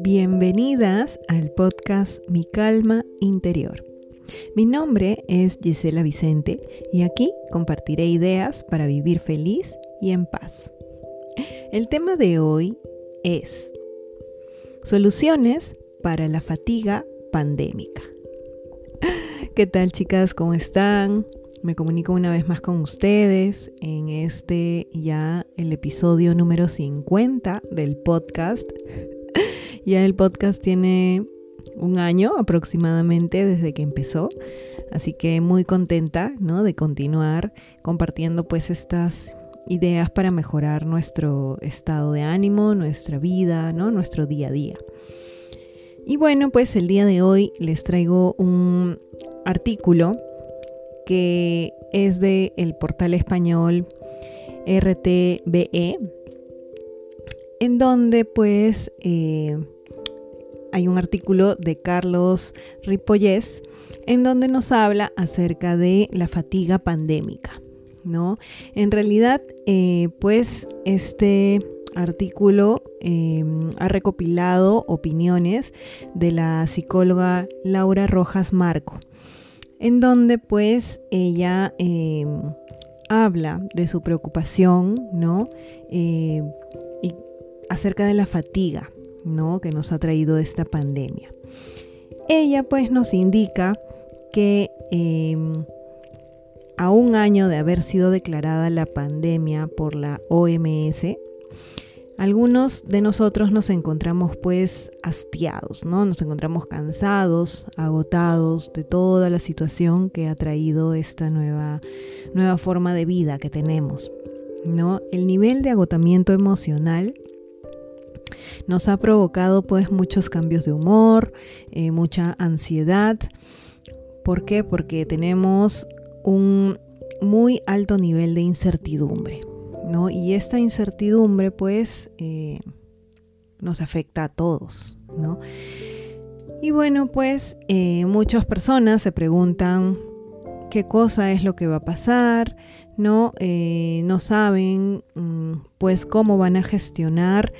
Bienvenidas al podcast Mi Calma Interior. Mi nombre es Gisela Vicente y aquí compartiré ideas para vivir feliz y en paz. El tema de hoy es soluciones para la fatiga pandémica. ¿Qué tal chicas? ¿Cómo están? Me comunico una vez más con ustedes en este ya el episodio número 50 del podcast ya el podcast tiene un año aproximadamente desde que empezó, así que muy contenta ¿no? de continuar compartiendo pues estas ideas para mejorar nuestro estado de ánimo, nuestra vida, ¿no? nuestro día a día. Y bueno, pues el día de hoy les traigo un artículo que es de el portal español RTBE, en donde pues eh, hay un artículo de Carlos Ripollés en donde nos habla acerca de la fatiga pandémica, ¿no? En realidad, eh, pues este artículo em, ha recopilado opiniones de la psicóloga Laura Rojas Marco, en donde pues ella em, habla de su preocupación, ¿no? Eh, acerca de la fatiga, ¿no? que nos ha traído esta pandemia. Ella pues nos indica que em, a un año de haber sido declarada la pandemia por la OMS, algunos de nosotros nos encontramos pues hastiados, ¿no? Nos encontramos cansados, agotados de toda la situación que ha traído esta nueva, nueva forma de vida que tenemos, ¿no? El nivel de agotamiento emocional nos ha provocado pues muchos cambios de humor, eh, mucha ansiedad. ¿Por qué? Porque tenemos un muy alto nivel de incertidumbre, ¿no? Y esta incertidumbre pues eh, nos afecta a todos, ¿no? Y bueno, pues eh, muchas personas se preguntan qué cosa es lo que va a pasar, ¿no? no saben mm, pues cómo van a gestionar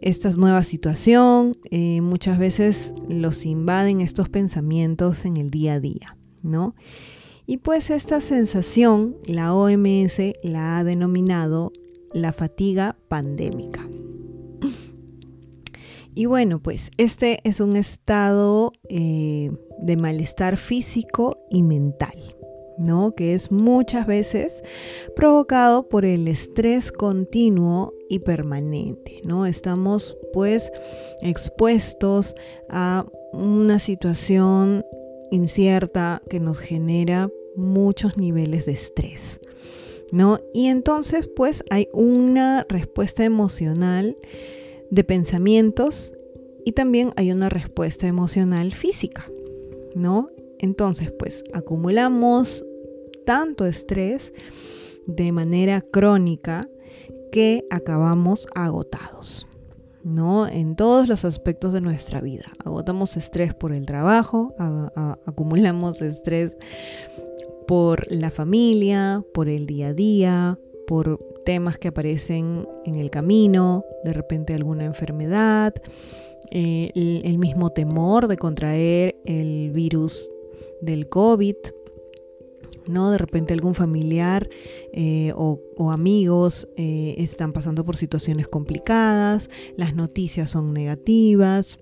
esta nueva situación, eh, muchas veces los invaden estos pensamientos en el día a día, ¿no? Y pues esta sensación, la OMS la ha denominado la fatiga pandémica. Y bueno, pues este es un estado eh, de malestar físico y mental. ¿no? Que es muchas veces provocado por el estrés continuo y permanente, ¿no? Estamos pues expuestos a una situación incierta que nos genera muchos niveles de estrés, ¿no? Y entonces pues hay una respuesta emocional de pensamientos y también hay una respuesta emocional física, ¿no? Entonces, pues acumulamos tanto estrés de manera crónica que acabamos agotados. ¿no? En todos los aspectos de nuestra vida. Agotamos estrés por el trabajo, acumulamos estrés por la familia, por el día a día, por temas que aparecen en el camino, de repente alguna enfermedad, eh, el mismo temor de contraer el virus del COVID, ¿no? De repente algún familiar eh, o, amigos eh, están pasando por situaciones complicadas, las noticias son negativas.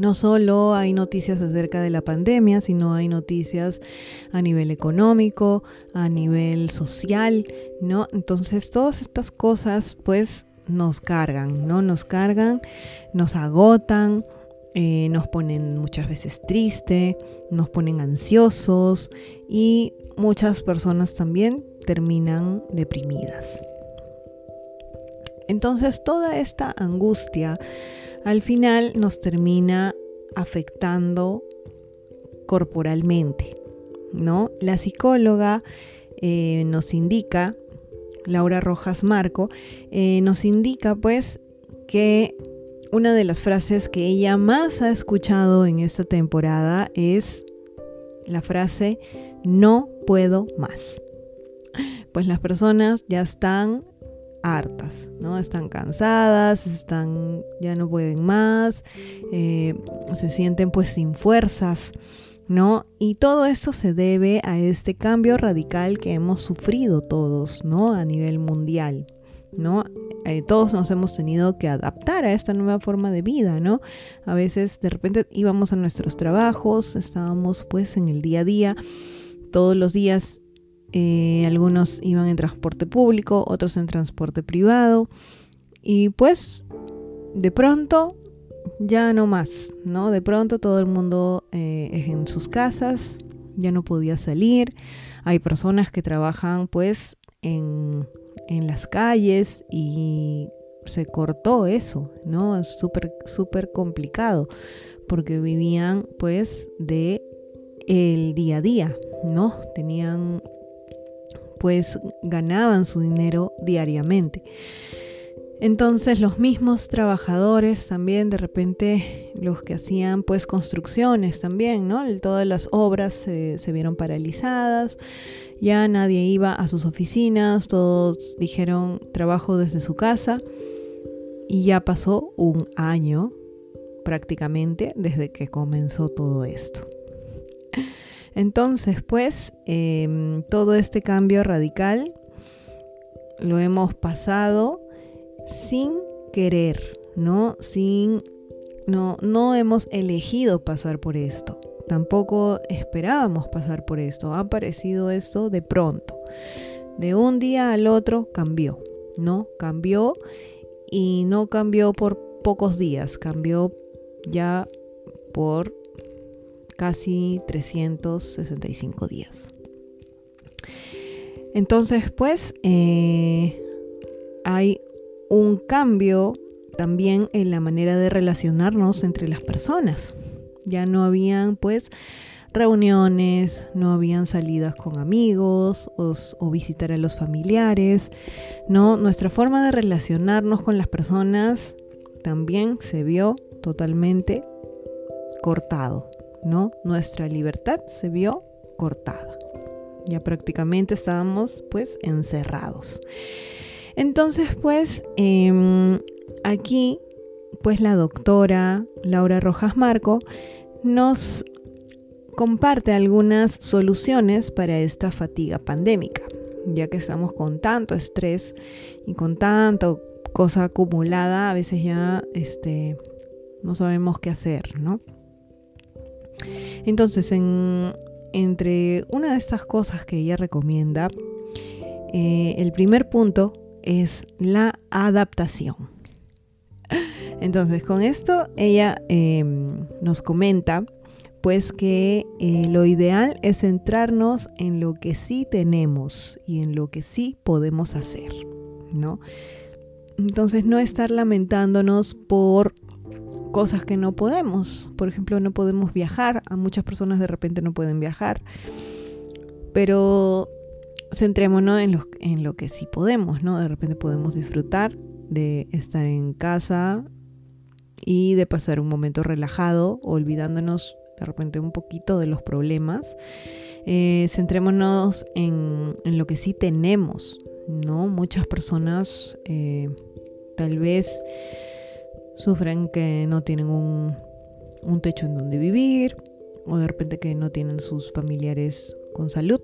No solo hay noticias acerca de la pandemia, sino hay noticias a nivel económico, a nivel social, ¿no? Entonces todas estas cosas pues nos cargan, ¿no? Nos cargan, nos agotan, eh, nos ponen muchas veces triste, nos ponen ansiosos y muchas personas también terminan deprimidas. Entonces toda esta angustia al final nos termina afectando corporalmente, ¿no? La psicóloga eh, nos indica, Laura Rojas Marco, eh, nos indica pues que una de las frases que ella más ha escuchado en esta temporada es la frase no puedo más. Pues las personas ya están hartas, ¿no? Están cansadas, están, ya no pueden más, eh, se sienten pues sin fuerzas, ¿no? Y todo esto se debe a este cambio radical que hemos sufrido todos, ¿no? A nivel mundial, ¿no? Eh, todos nos hemos tenido que adaptar a esta nueva forma de vida, ¿no? A veces de repente íbamos a nuestros trabajos, estábamos pues en el día a día, todos los días eh, algunos iban en transporte público, otros en transporte privado. Y pues de pronto ya no más, ¿no? De pronto todo el mundo eh, es en sus casas, ya no podía salir. Hay personas que trabajan pues en, en las calles y se cortó eso, ¿no? Es súper, súper complicado porque vivían pues de el día a día, ¿no? Tenían pues ganaban su dinero diariamente. Entonces los mismos trabajadores también de repente los que hacían pues construcciones también, ¿no? Todas las obras se, vieron paralizadas, ya nadie iba a sus oficinas, todos dijeron trabajo desde su casa y ya pasó un año prácticamente desde que comenzó todo esto. Entonces, pues, em, todo este cambio radical lo hemos pasado sin querer, ¿no? Sin, no, no hemos elegido pasar por esto. Tampoco esperábamos pasar por esto. Ha aparecido esto de pronto. De un día al otro cambió, ¿no? Cambió y no cambió por pocos días, cambió ya por casi 365 días. Entonces, pues, eh, hay un cambio también en la manera de relacionarnos entre las personas. Ya no habían, pues, reuniones, no habían salidas con amigos o, o, visitar a los familiares, ¿no? Nuestra forma de relacionarnos con las personas también se vio totalmente cortado. ¿No? Nuestra libertad se vio cortada. Ya prácticamente estábamos pues encerrados. Entonces pues em, aquí pues la doctora Laura Rojas Marco nos comparte algunas soluciones para esta fatiga pandémica, ya que estamos con tanto estrés y con tanta cosa acumulada, a veces ya este, no sabemos qué hacer, ¿no? Entonces, entre una de estas cosas que ella recomienda, eh, el primer punto es la adaptación. Entonces, con esto ella em, nos comenta pues que eh, lo ideal es centrarnos en lo que sí tenemos y en lo que sí podemos hacer, ¿no? Entonces no estar lamentándonos por cosas que no podemos. Por ejemplo, no podemos viajar. A muchas personas de repente no pueden viajar. Pero centrémonos en lo, en lo que sí podemos, ¿no? De repente podemos disfrutar de estar en casa y de pasar un momento relajado, olvidándonos de repente un poquito de los problemas. Eh, centrémonos en, en, lo que sí tenemos, ¿no? Muchas personas eh, tal vez sufren que no tienen un, techo en donde vivir o de repente que no tienen sus familiares con salud.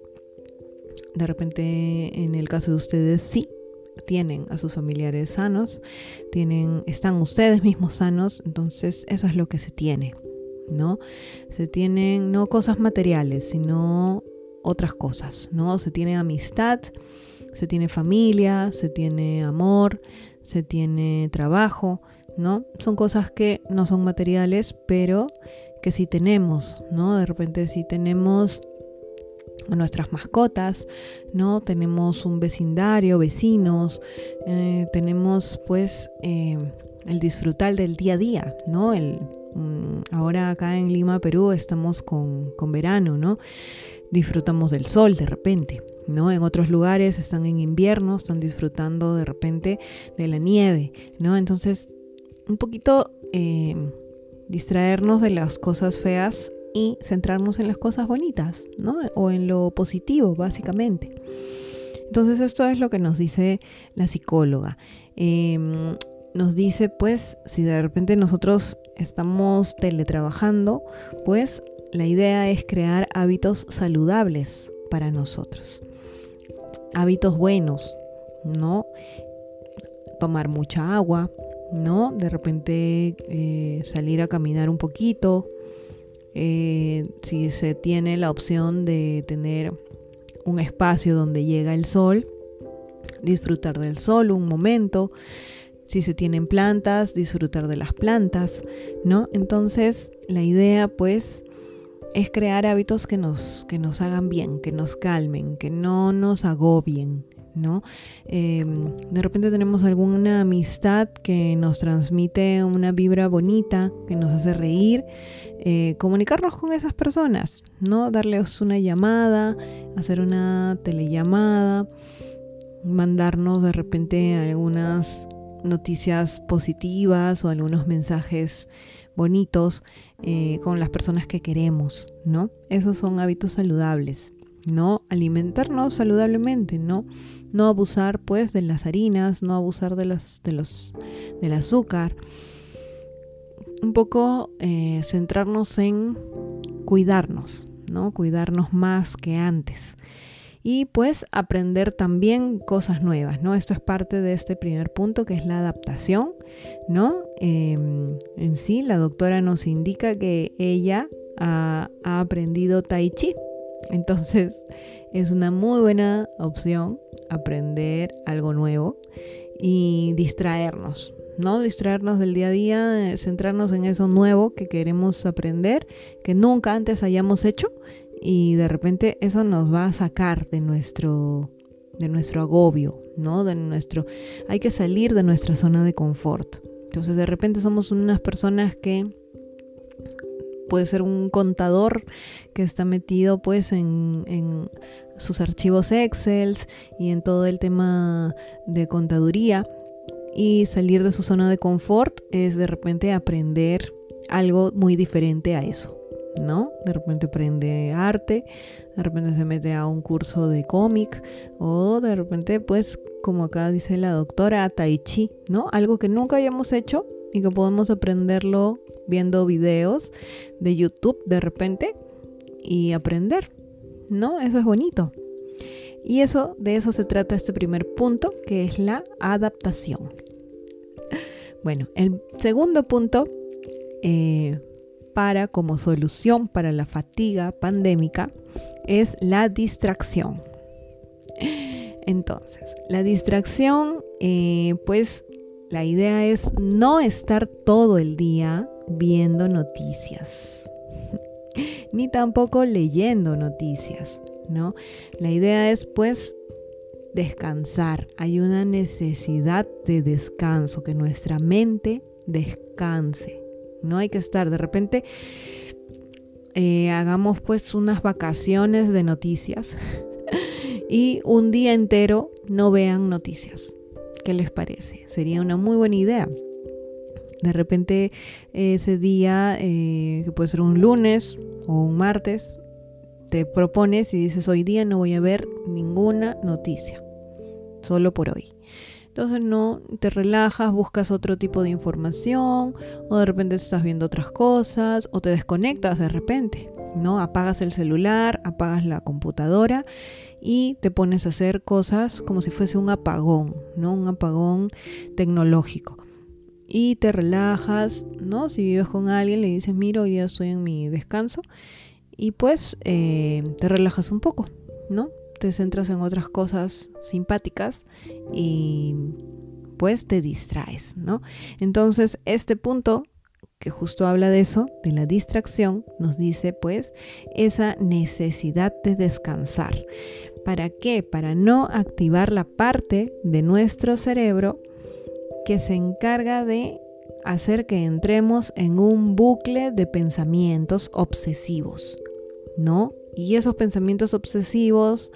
De repente en el caso de ustedes sí tienen a sus familiares sanos, tienen están ustedes mismos sanos, entonces eso es lo que se tiene, ¿no? Se tienen no cosas materiales, sino otras cosas, ¿no? Se tiene amistad, se tiene familia, se tiene amor, se tiene trabajo, ¿no? Son cosas que no son materiales, pero que sí tenemos, ¿no? De repente si tenemos nuestras mascotas, ¿no? Tenemos un vecindario, vecinos, eh, tenemos pues eh, el disfrutar del día a día, ¿no? El, mm, ahora acá en Lima, Perú, estamos con, con verano, ¿no? Disfrutamos del sol de repente, ¿no? En otros lugares están en invierno, están disfrutando de repente de la nieve, ¿no? Entonces un poquito eh, distraernos de las cosas feas y centrarnos en las cosas bonitas, ¿no? O en lo positivo, básicamente. Entonces esto es lo que nos dice la psicóloga. Em, nos dice pues si de repente nosotros estamos teletrabajando, pues la idea es crear hábitos saludables para nosotros. Hábitos buenos, ¿no? Tomar mucha agua, ¿no? De repente eh, salir a caminar un poquito. Eh, si se tiene la opción de tener un espacio donde llega el sol, disfrutar del sol un momento. Si se tienen plantas, disfrutar de las plantas, ¿no? Entonces, la idea pues es crear hábitos que nos, que nos hagan bien, que nos calmen, que no nos agobien, ¿no? Em, de repente tenemos alguna amistad que nos transmite una vibra bonita, que nos hace reír, eh, comunicarnos con esas personas, ¿no? Darles una llamada, hacer una telellamada, mandarnos de repente algunas noticias positivas o algunos mensajes bonitos eh, con las personas que queremos, ¿no? Esos son hábitos saludables. ¿No? Alimentarnos saludablemente, ¿no? No abusar pues de las harinas, no abusar de, de los, del azúcar. Un poco eh, centrarnos en cuidarnos, ¿no? Cuidarnos más que antes. Y pues aprender también cosas nuevas, ¿no? Esto es parte de este primer punto que es la adaptación, ¿no? Em, en sí, la doctora nos indica que ella ha aprendido tai chi, entonces es una muy buena opción aprender algo nuevo y distraernos, ¿no? Distraernos del día a día, eh, centrarnos en eso nuevo que queremos aprender, que nunca antes hayamos hecho y de repente eso nos va a sacar de nuestro de nuestro agobio, ¿no? De nuestro hay que salir de nuestra zona de confort. Entonces, de repente somos unas personas que puede ser un contador que está metido pues en, sus archivos Excel y en todo el tema de contaduría y salir de su zona de confort es de repente aprender algo muy diferente a eso, ¿no? De repente aprende arte, de repente se mete a un curso de cómic o de repente pues como acá dice la doctora, tai chi, ¿no? Algo que nunca hayamos hecho y que podemos aprenderlo viendo videos de YouTube de repente y aprender, ¿no? Eso es bonito. Y eso, de eso se trata este primer punto, que es la adaptación. Bueno, el segundo punto eh, para como solución para la fatiga pandémica es la distracción. Entonces, la distracción, eh, pues la idea es no estar todo el día viendo noticias, ni tampoco leyendo noticias, ¿no? La idea es pues descansar. Hay una necesidad de descanso, que nuestra mente descanse. No hay que estar de repente eh, hagamos pues unas vacaciones de noticias y un día entero no vean noticias. ¿Qué les parece? Sería una muy buena idea. De repente ese día, eh, que puede ser un lunes o un martes, te propones y dices, hoy día no voy a ver ninguna noticia, solo por hoy. Entonces no, te relajas, buscas otro tipo de información, o de repente estás viendo otras cosas, o te desconectas de repente, ¿no? Apagas el celular, apagas la computadora y te pones a hacer cosas como si fuese un apagón, ¿no? Un apagón tecnológico y te relajas, ¿no? Si vives con alguien, le dices, mira, hoy día estoy en mi descanso y pues eh, te relajas un poco, ¿no? Te centras en otras cosas simpáticas y pues te distraes, ¿no? Entonces, este punto que justo habla de eso, de la distracción, nos dice pues esa necesidad de descansar. ¿Para qué? Para no activar la parte de nuestro cerebro que se encarga de hacer que entremos en un bucle de pensamientos obsesivos, ¿no? Y esos pensamientos obsesivos,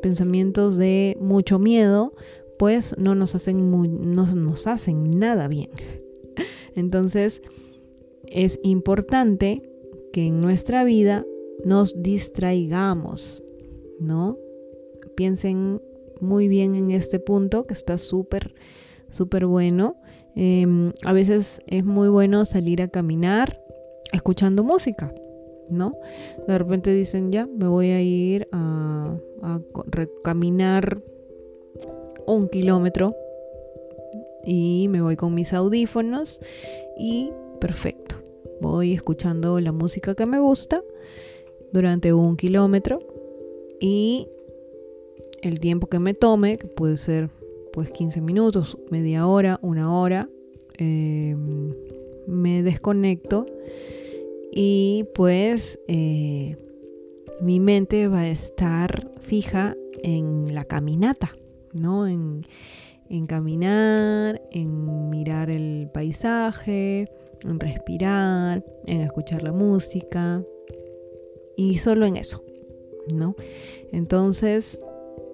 pensamientos de mucho miedo, pues no nos hacen, no nos hacen nada bien. Entonces, es importante que en nuestra vida nos distraigamos, ¿no? Piensen muy bien en este punto, que está súper, súper bueno. Em, a veces es muy bueno salir a caminar escuchando música, ¿no? De repente dicen, ya, me voy a ir a, a caminar un kilómetro y me voy con mis audífonos y perfecto. Voy escuchando la música que me gusta durante un kilómetro y el tiempo que me tome, que puede ser pues 15 minutos, media hora, una hora, em, me desconecto y pues eh, mi mente va a estar fija en la caminata, ¿no? En, en caminar, en mirar el paisaje, en respirar, en escuchar la música y solo en eso, ¿no? Entonces,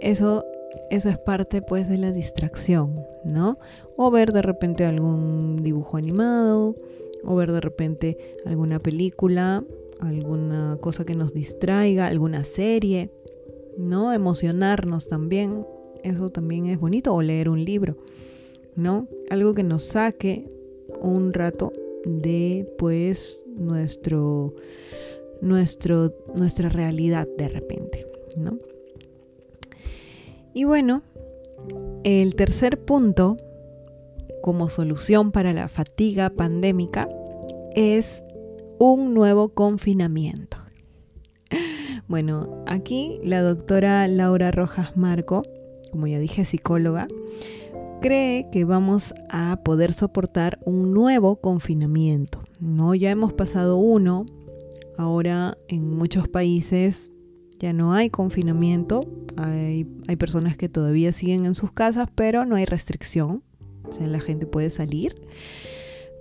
eso eso es parte pues de la distracción, ¿no? O ver de repente algún dibujo animado, o ver de repente alguna película, alguna cosa que nos distraiga, alguna serie, ¿no? Emocionarnos también, eso también es bonito, o leer un libro, ¿no? Algo que nos saque un rato de pues nuestro, nuestro, nuestra realidad de repente, ¿no? Y bueno, el tercer punto como solución para la fatiga pandémica es un nuevo confinamiento. Bueno, aquí la doctora Laura Rojas Marco como ya dije, psicóloga, cree que vamos a poder soportar un nuevo confinamiento. No, ya hemos pasado uno, ahora en muchos países ya no hay confinamiento, hay, hay personas que todavía siguen en sus casas, pero no hay restricción, o sea, la gente puede salir.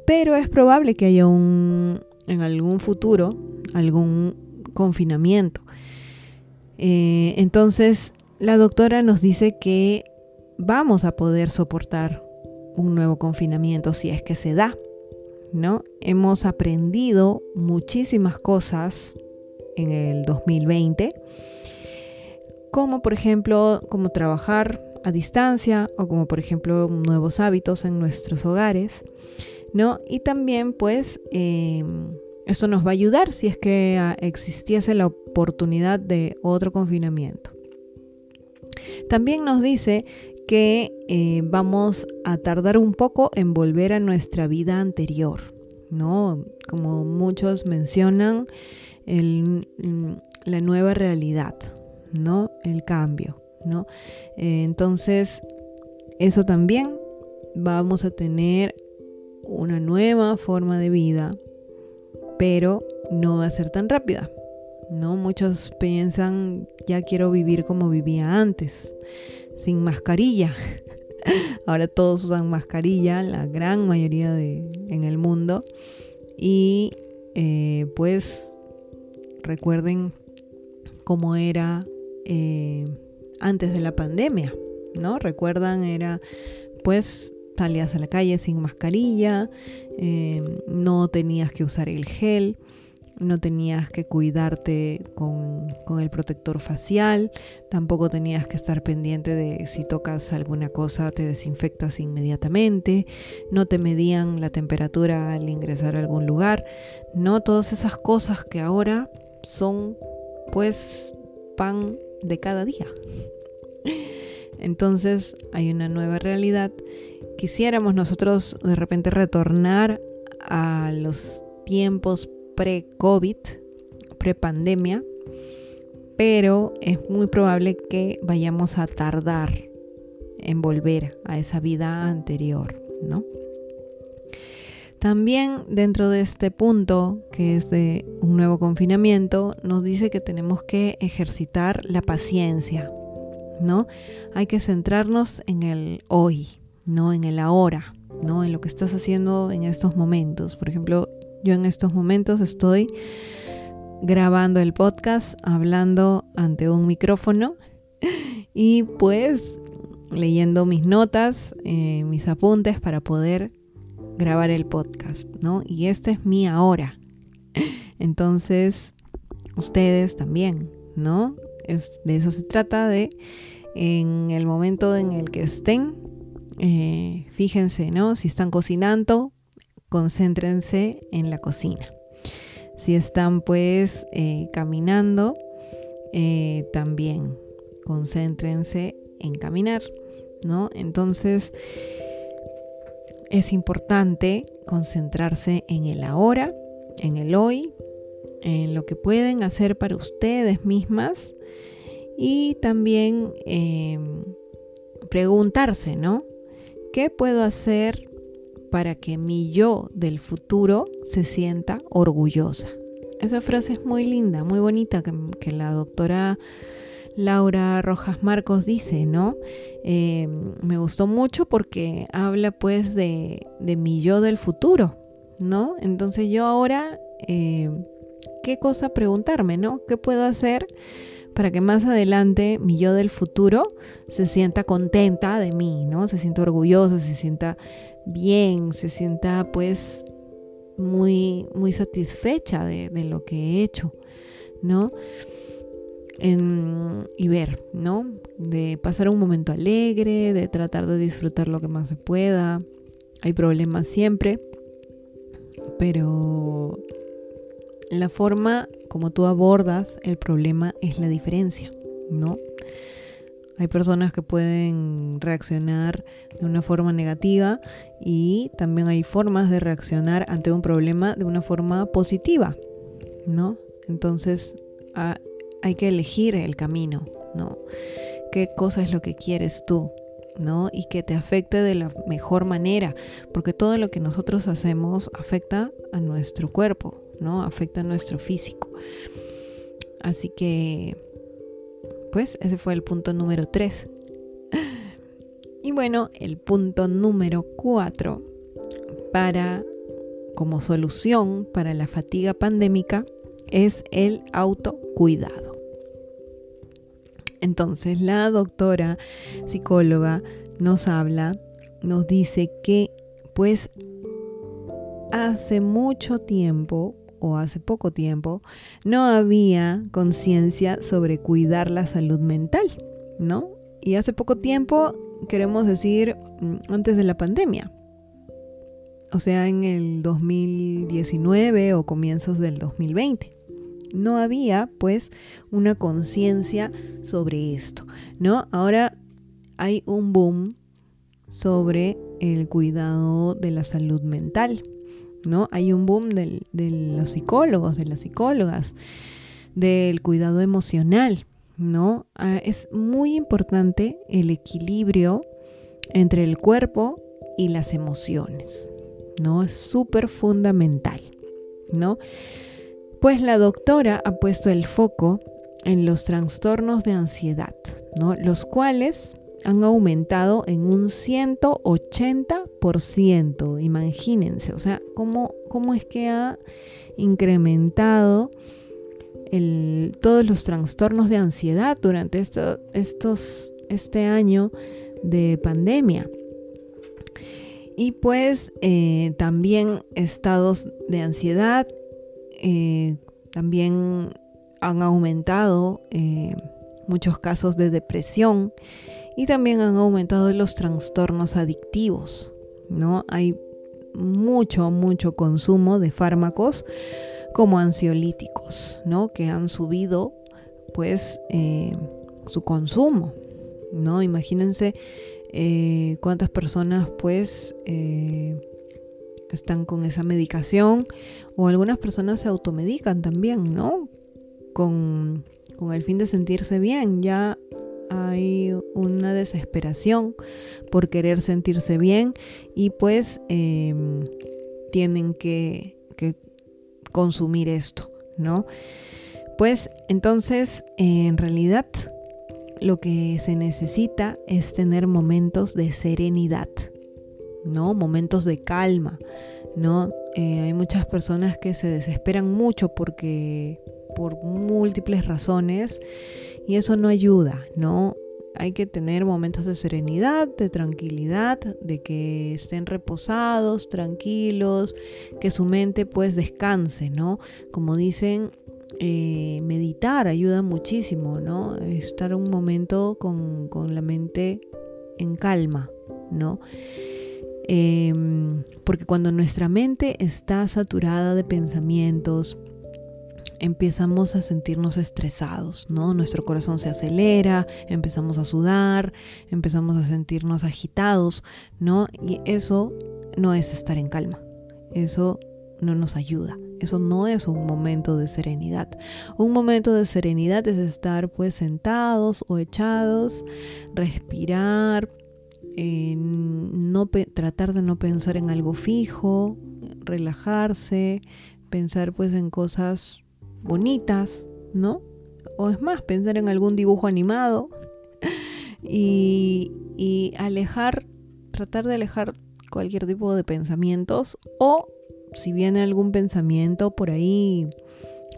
Pero es probable que haya un, en algún futuro, algún confinamiento. Eh, entonces, la doctora nos dice que vamos a poder soportar un nuevo confinamiento si es que se da, ¿no? Hemos aprendido muchísimas cosas en el 2020, como por ejemplo, cómo trabajar a distancia o como por ejemplo nuevos hábitos en nuestros hogares, ¿no? Y también pues em, esto nos va a ayudar si es que ah, existiese la oportunidad de otro confinamiento. También nos dice que eh, vamos a tardar un poco en volver a nuestra vida anterior, ¿no? Como muchos mencionan, mm, la nueva realidad, ¿no? El cambio, ¿no? Eh, entonces, eso también vamos a tener una nueva forma de vida, pero no va a ser tan rápida, ¿no? Muchos piensan, ya quiero vivir como vivía antes, sin mascarilla. Ahora todos usan mascarilla, la gran mayoría de, en el mundo. Y eh, pues recuerden cómo era eh, antes de la pandemia, ¿no? Recuerdan, era pues salías a la calle sin mascarilla, eh, no tenías que usar el gel no tenías que cuidarte con, el protector facial, tampoco tenías que estar pendiente de si tocas alguna cosa te desinfectas inmediatamente, no te medían la temperatura al ingresar a algún lugar, no todas esas cosas que ahora son pues pan de cada día. Entonces hay una nueva realidad. Quisiéramos nosotros de repente retornar a los tiempos pre-COVID, pre-pandemia, pero es muy probable que vayamos a tardar en volver a esa vida anterior, ¿no? También dentro de este punto, que es de un nuevo confinamiento, nos dice que tenemos que ejercitar la paciencia, ¿no? Hay que centrarnos en el hoy, no en el ahora, ¿no? En lo que estás haciendo en estos momentos. Por ejemplo, yo en estos momentos estoy grabando el podcast, hablando ante un micrófono y pues leyendo mis notas, eh, mis apuntes para poder grabar el podcast, ¿no? Y este es mi ahora. Entonces, ustedes también, ¿no? Es, de eso se trata, de en el momento en el que estén, eh, fíjense, ¿no? Si están cocinando, concéntrense en la cocina. Si están pues eh, caminando, eh, también concéntrense en caminar, ¿no? Entonces es importante concentrarse en el ahora, en el hoy, en lo que pueden hacer para ustedes mismas y también em, preguntarse, ¿no? ¿Qué puedo hacer para que mi yo del futuro se sienta orgullosa? Esa frase es muy linda, muy bonita, que, la doctora Laura Rojas Marcos dice, ¿no? Em, me gustó mucho porque habla pues de, de, mi yo del futuro, ¿no? Entonces yo ahora, em, ¿qué cosa preguntarme, ¿no? ¿Qué puedo hacer para que más adelante mi yo del futuro se sienta contenta de mí, ¿no? Se sienta orgulloso, se sienta bien, se sienta pues muy, muy satisfecha de, lo que he hecho, ¿no? Y ver, ¿no? De pasar un momento alegre, de tratar de disfrutar lo que más se pueda. Hay problemas siempre, pero la forma como tú abordas el problema es la diferencia, ¿no? Hay personas que pueden reaccionar de una forma negativa y también hay formas de reaccionar ante un problema de una forma positiva, ¿no? Entonces hay que elegir el camino, ¿no? ¿Qué cosa es lo que quieres tú? ¿no? Y que te afecte de la mejor manera, porque todo lo que nosotros hacemos afecta a nuestro cuerpo, ¿no? Afecta a nuestro físico. Así que pues ese fue el punto número 3. Y bueno, el punto número 4 para como solución para la fatiga pandémica es el autocuidado. Entonces, la doctora psicóloga nos habla, nos dice que pues hace mucho tiempo o hace poco tiempo, no había conciencia sobre cuidar la salud mental, ¿no? Y hace poco tiempo queremos decir mm, antes de la pandemia. O sea, en el 2019 o comienzos del 2020. No había pues una conciencia sobre esto, ¿no? Ahora hay un boom sobre el cuidado de la salud mental. ¿no? Hay un boom de los psicólogos, de las psicólogas, del cuidado emocional, ¿no? Ah, es muy importante el equilibrio entre el cuerpo y las emociones, ¿no? Es súper fundamental, ¿no? Pues la doctora ha puesto el foco en los trastornos de ansiedad, ¿no? Los cuales han aumentado en un 180%. Imagínense, o sea, cómo, cómo es que ha incrementado todos los trastornos de ansiedad durante este año de pandemia. Y pues eh, también estados de ansiedad eh, también han aumentado eh, muchos casos de depresión y también han aumentado los trastornos adictivos, ¿no? Hay mucho, mucho consumo de fármacos como ansiolíticos, ¿no? Que han subido, pues, eh, su consumo, ¿no? Imagínense cuántas personas, pues, están con esa medicación o algunas personas se automedican también, ¿no? Con, con el fin de sentirse bien. Ya hay una desesperación por querer sentirse bien y pues em, tienen que, consumir esto, ¿no? Pues entonces en realidad lo que se necesita es tener momentos de serenidad, ¿no? Momentos de calma, ¿no? Eh, hay muchas personas que se desesperan mucho porque por múltiples razones y eso no ayuda, ¿no? Hay que tener momentos de serenidad, de tranquilidad, de que estén reposados, tranquilos, que su mente pues descanse, ¿no? Como dicen, eh, meditar ayuda muchísimo, ¿no? Estar un momento con, con la mente en calma, ¿no? Em, porque cuando nuestra mente está saturada de pensamientos, empezamos a sentirnos estresados, ¿no? Nuestro corazón se acelera, empezamos a sudar, empezamos a sentirnos agitados, ¿no? Y eso no es estar en calma. Eso no nos ayuda. Eso no es un momento de serenidad. Un momento de serenidad es estar pues sentados o echados, respirar, no tratar de no pensar en algo fijo, relajarse, pensar pues en cosas bonitas, ¿no? O es más, pensar en algún dibujo animado y, alejar, tratar de alejar cualquier tipo de pensamientos o si viene algún pensamiento por ahí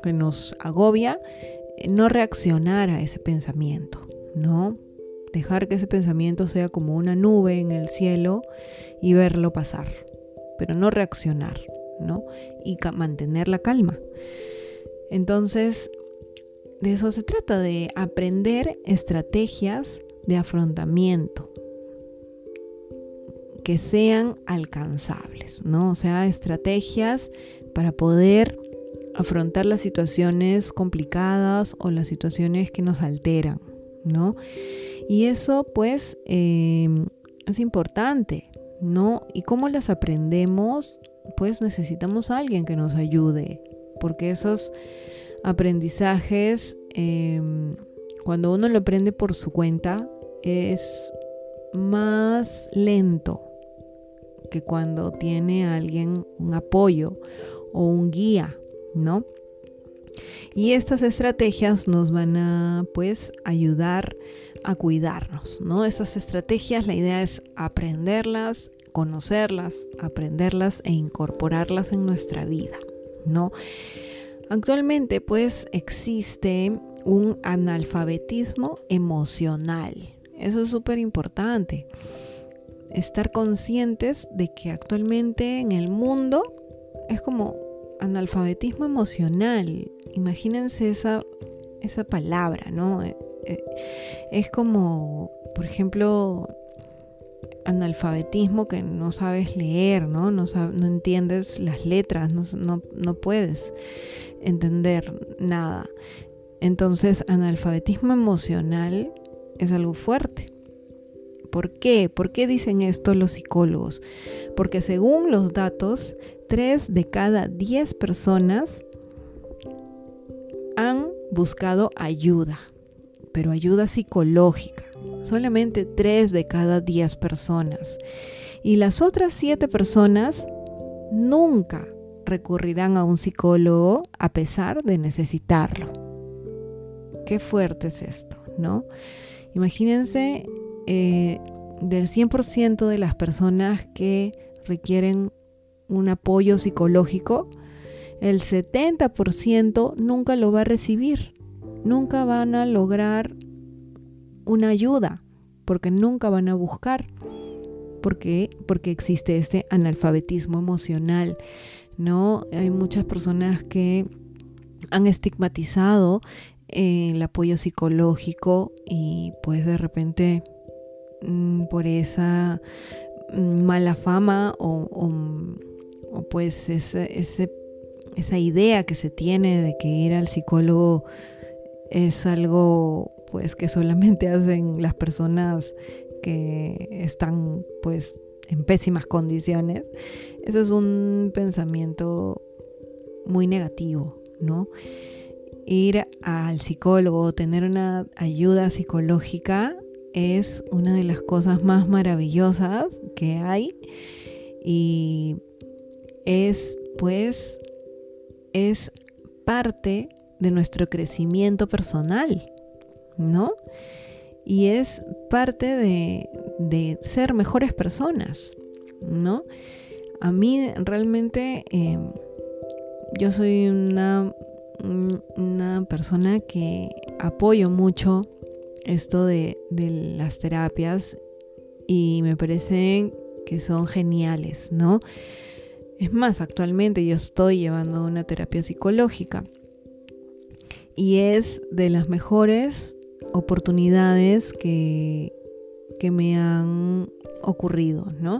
que nos agobia, eh, no reaccionar a ese pensamiento, ¿no? Dejar que ese pensamiento sea como una nube en el cielo y verlo pasar, pero no reaccionar, ¿no? Y mantener la calma. Entonces, de eso se trata, de aprender estrategias de afrontamiento que sean alcanzables, ¿no? O sea, estrategias para poder afrontar las situaciones complicadas o las situaciones que nos alteran, ¿no? Y eso pues em, es importante, ¿no? ¿Y cómo las aprendemos? Pues necesitamos a alguien que nos ayude, porque esos aprendizajes, em, cuando uno lo aprende por su cuenta, es más lento que cuando tiene alguien un apoyo o un guía, ¿no? Y estas estrategias nos van a pues ayudar a cuidarnos, ¿no? Esas estrategias, la idea es aprenderlas, conocerlas, aprenderlas e incorporarlas en nuestra vida, ¿no? Actualmente pues existe un analfabetismo emocional. Eso es súper importante. Estar conscientes de que actualmente en el mundo es como analfabetismo emocional. Imagínense esa, esa palabra, ¿no? Eh, es como, por ejemplo, analfabetismo que no sabes leer, ¿no? No, no entiendes las letras, no, no puedes entender nada. Entonces, analfabetismo emocional es algo fuerte. ¿Por qué? ¿Por qué dicen esto los psicólogos? Porque según los datos, 3 de cada 10 personas han buscado ayuda, pero ayuda psicológica. Solamente 3 de cada 10 personas. Y las otras 7 personas nunca recurrirán a un psicólogo a pesar de necesitarlo. Qué fuerte es esto, ¿no? Imagínense eh, del 100% de las personas que requieren un apoyo psicológico, el 70% nunca lo va a recibir, nunca van a lograr una ayuda, porque nunca van a buscar, porque, existe este analfabetismo emocional, ¿no? Hay muchas personas que han estigmatizado el apoyo psicológico y pues de repente mm, por esa mm, mala fama o, pues ese, esa idea que se tiene de que ir al psicólogo es algo pues que solamente hacen las personas que están pues en pésimas condiciones. Ese es un pensamiento muy negativo, ¿no? ir al psicólogo, tener una ayuda psicológica es una de las cosas más maravillosas que hay y es pues es parte de nuestro crecimiento personal, ¿no? Y es parte de, ser mejores personas, ¿no? A mí realmente em, yo soy una una persona que apoyo mucho esto de, las terapias y me parecen que son geniales, ¿no? Es más, actualmente yo estoy llevando una terapia psicológica y es de las mejores oportunidades que, que me han ocurrido, ¿no?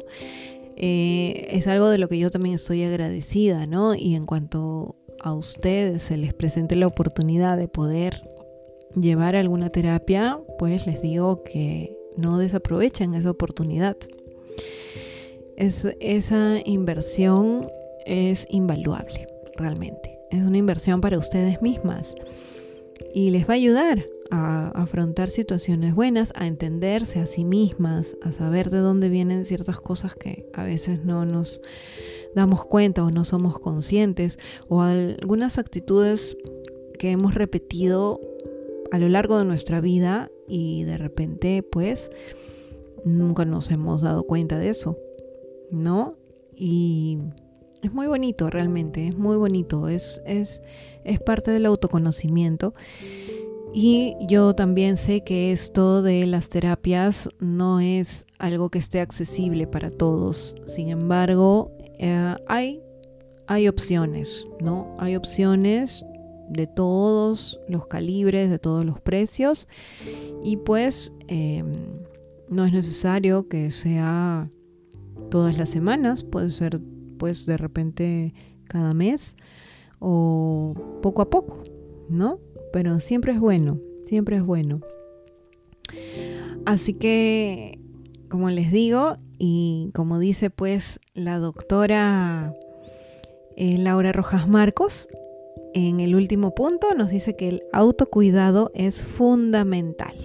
Eh, es algo de lo que yo también estoy agradecida, ¿no? Y en cuanto a ustedes se les presente la oportunidad de poder llevar alguna terapia, pues les digo que no desaprovechen esa oportunidad. Es, esa inversión es invaluable, realmente. Es una inversión para ustedes mismas y les va a ayudar a afrontar situaciones buenas, a entenderse a sí mismas, a saber de dónde vienen ciertas cosas que a veces no nos damos cuenta o no somos conscientes, o algunas actitudes que hemos repetido a lo largo de nuestra vida y de repente pues nunca nos hemos dado cuenta de eso, ¿no? Y es muy bonito realmente, es muy bonito, es, es, es parte del autoconocimiento. Y yo también sé que esto de las terapias no es algo que esté accesible para todos. Sin embargo, eh, hay, hay opciones, ¿no? Hay opciones de todos los calibres, de todos los precios. Y pues em, no es necesario que sea todas las semanas, puede ser pues de repente cada mes o poco a poco, ¿no? Pero siempre es bueno, siempre es bueno. Así que, como les digo, y como dice pues la doctora eh, Laura Rojas Marcos, en el último punto nos dice que el autocuidado es fundamental,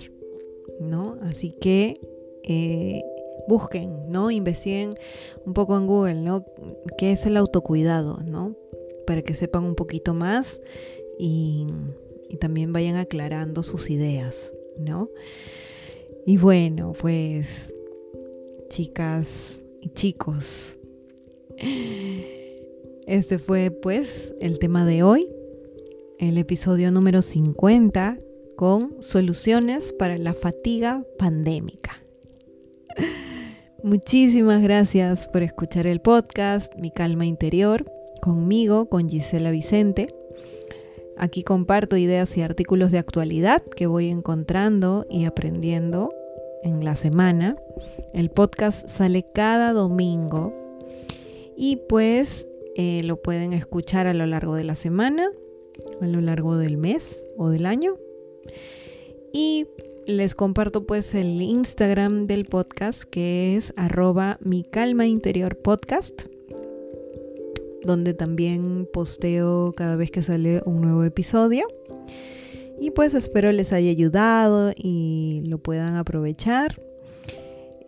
¿no? Así que eh, busquen, ¿no? Investiguen un poco en Google, ¿no? ¿Qué es el autocuidado, ¿no? Para que sepan un poquito más y, y también vayan aclarando sus ideas, ¿no? Y bueno, pues, chicas y chicos, este fue pues el tema de hoy, el episodio número 50 con soluciones para la fatiga pandémica. Muchísimas gracias por escuchar el podcast Mi Calma Interior conmigo, con Gisela Vicente. Aquí comparto ideas y artículos de actualidad que voy encontrando y aprendiendo en la semana. El podcast sale cada domingo y pues eh, lo pueden escuchar a lo largo de la semana, a lo largo del mes o del año. Y les comparto pues el Instagram del podcast que es arroba mi calma interior podcast donde también posteo cada vez que sale un nuevo episodio. Y pues espero les haya ayudado y lo puedan aprovechar.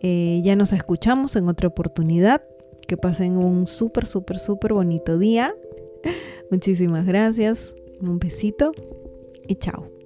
Eh, ya nos escuchamos en otra oportunidad. Que pasen un súper, súper, súper bonito día. Muchísimas gracias. Un besito y chao.